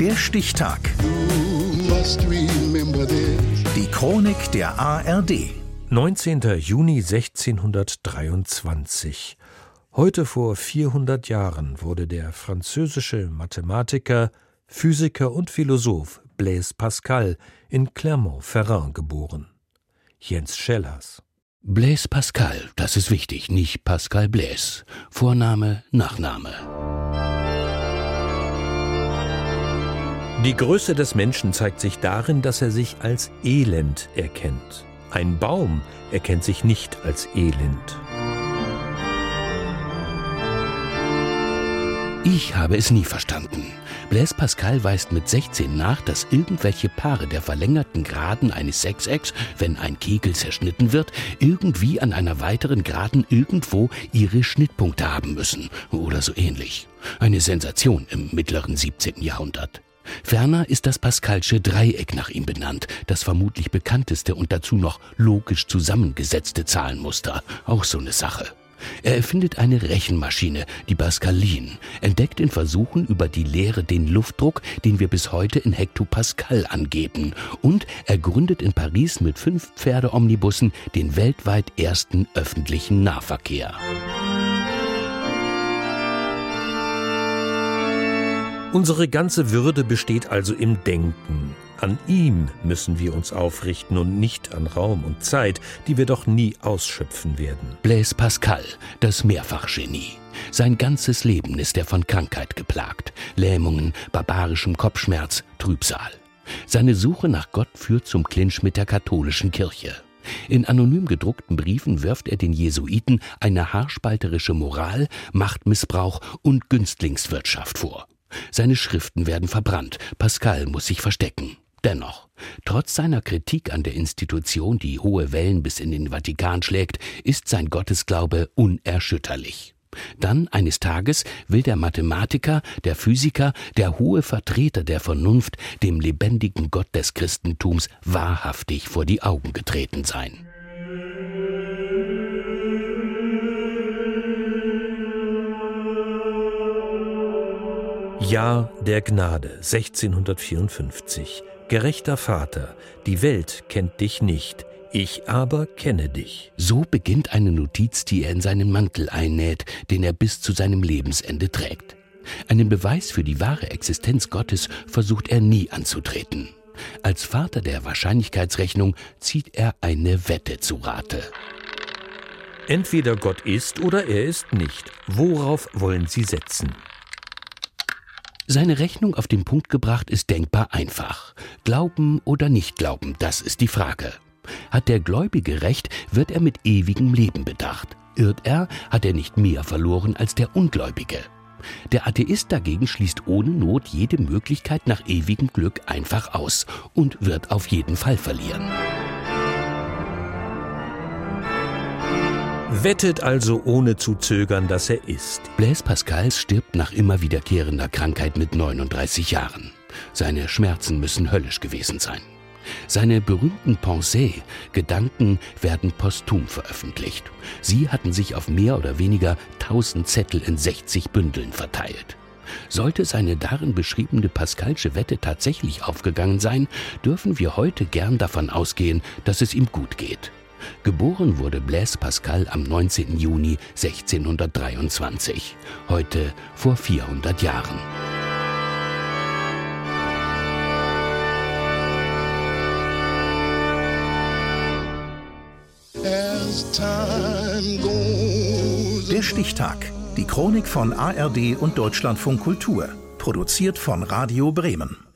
Der Stichtag. Die Chronik der ARD. 19. Juni 1623. Heute vor 400 Jahren wurde der französische Mathematiker, Physiker und Philosoph Blaise Pascal in Clermont-Ferrand geboren. Jens Schellers. Blaise Pascal, das ist wichtig, nicht Pascal Blaise. Vorname, Nachname. Die Größe des Menschen zeigt sich darin, dass er sich als elend erkennt. Ein Baum erkennt sich nicht als elend. Ich habe es nie verstanden. Blaise Pascal weist mit 16 nach, dass irgendwelche Paare der verlängerten Graden eines Sechsecks, wenn ein Kegel zerschnitten wird, irgendwie an einer weiteren Graden irgendwo ihre Schnittpunkte haben müssen oder so ähnlich. Eine Sensation im mittleren 17. Jahrhundert. Ferner ist das Pascalsche Dreieck nach ihm benannt, das vermutlich bekannteste und dazu noch logisch zusammengesetzte Zahlenmuster. Auch so eine Sache. Er erfindet eine Rechenmaschine, die Pascalin, entdeckt in Versuchen über die Lehre den Luftdruck, den wir bis heute in Hektopascal angeben, und er gründet in Paris mit fünf Pferdeomnibussen den weltweit ersten öffentlichen Nahverkehr. Unsere ganze Würde besteht also im Denken. An ihm müssen wir uns aufrichten und nicht an Raum und Zeit, die wir doch nie ausschöpfen werden. Blaise Pascal, das Mehrfachgenie. Sein ganzes Leben ist er von Krankheit geplagt, Lähmungen, barbarischem Kopfschmerz, Trübsal. Seine Suche nach Gott führt zum Clinch mit der katholischen Kirche. In anonym gedruckten Briefen wirft er den Jesuiten eine haarspalterische Moral, Machtmissbrauch und Günstlingswirtschaft vor. Seine Schriften werden verbrannt, Pascal muss sich verstecken. Dennoch, trotz seiner Kritik an der Institution, die hohe Wellen bis in den Vatikan schlägt, ist sein Gottesglaube unerschütterlich. Dann eines Tages will der Mathematiker, der Physiker, der hohe Vertreter der Vernunft dem lebendigen Gott des Christentums wahrhaftig vor die Augen getreten sein. Jahr der Gnade 1654. Gerechter Vater, die Welt kennt dich nicht, ich aber kenne dich. So beginnt eine Notiz, die er in seinen Mantel einnäht, den er bis zu seinem Lebensende trägt. Einen Beweis für die wahre Existenz Gottes versucht er nie anzutreten. Als Vater der Wahrscheinlichkeitsrechnung zieht er eine Wette zu Rate. Entweder Gott ist oder er ist nicht. Worauf wollen Sie setzen? Seine Rechnung auf den Punkt gebracht ist denkbar einfach. Glauben oder nicht glauben, das ist die Frage. Hat der Gläubige recht, wird er mit ewigem Leben bedacht. Irrt er, hat er nicht mehr verloren als der Ungläubige. Der Atheist dagegen schließt ohne Not jede Möglichkeit nach ewigem Glück einfach aus und wird auf jeden Fall verlieren. Wettet also ohne zu zögern, dass er ist. Blaise Pascal stirbt nach immer wiederkehrender Krankheit mit 39 Jahren. Seine Schmerzen müssen höllisch gewesen sein. Seine berühmten Pensées, Gedanken, werden posthum veröffentlicht. Sie hatten sich auf mehr oder weniger 1000 Zettel in 60 Bündeln verteilt. Sollte seine darin beschriebene Pascalsche Wette tatsächlich aufgegangen sein, dürfen wir heute gern davon ausgehen, dass es ihm gut geht. Geboren wurde Blaise Pascal am 19. Juni 1623, heute vor 400 Jahren. Der Stichtag. Die Chronik von ARD und Deutschlandfunk Kultur. Produziert von Radio Bremen.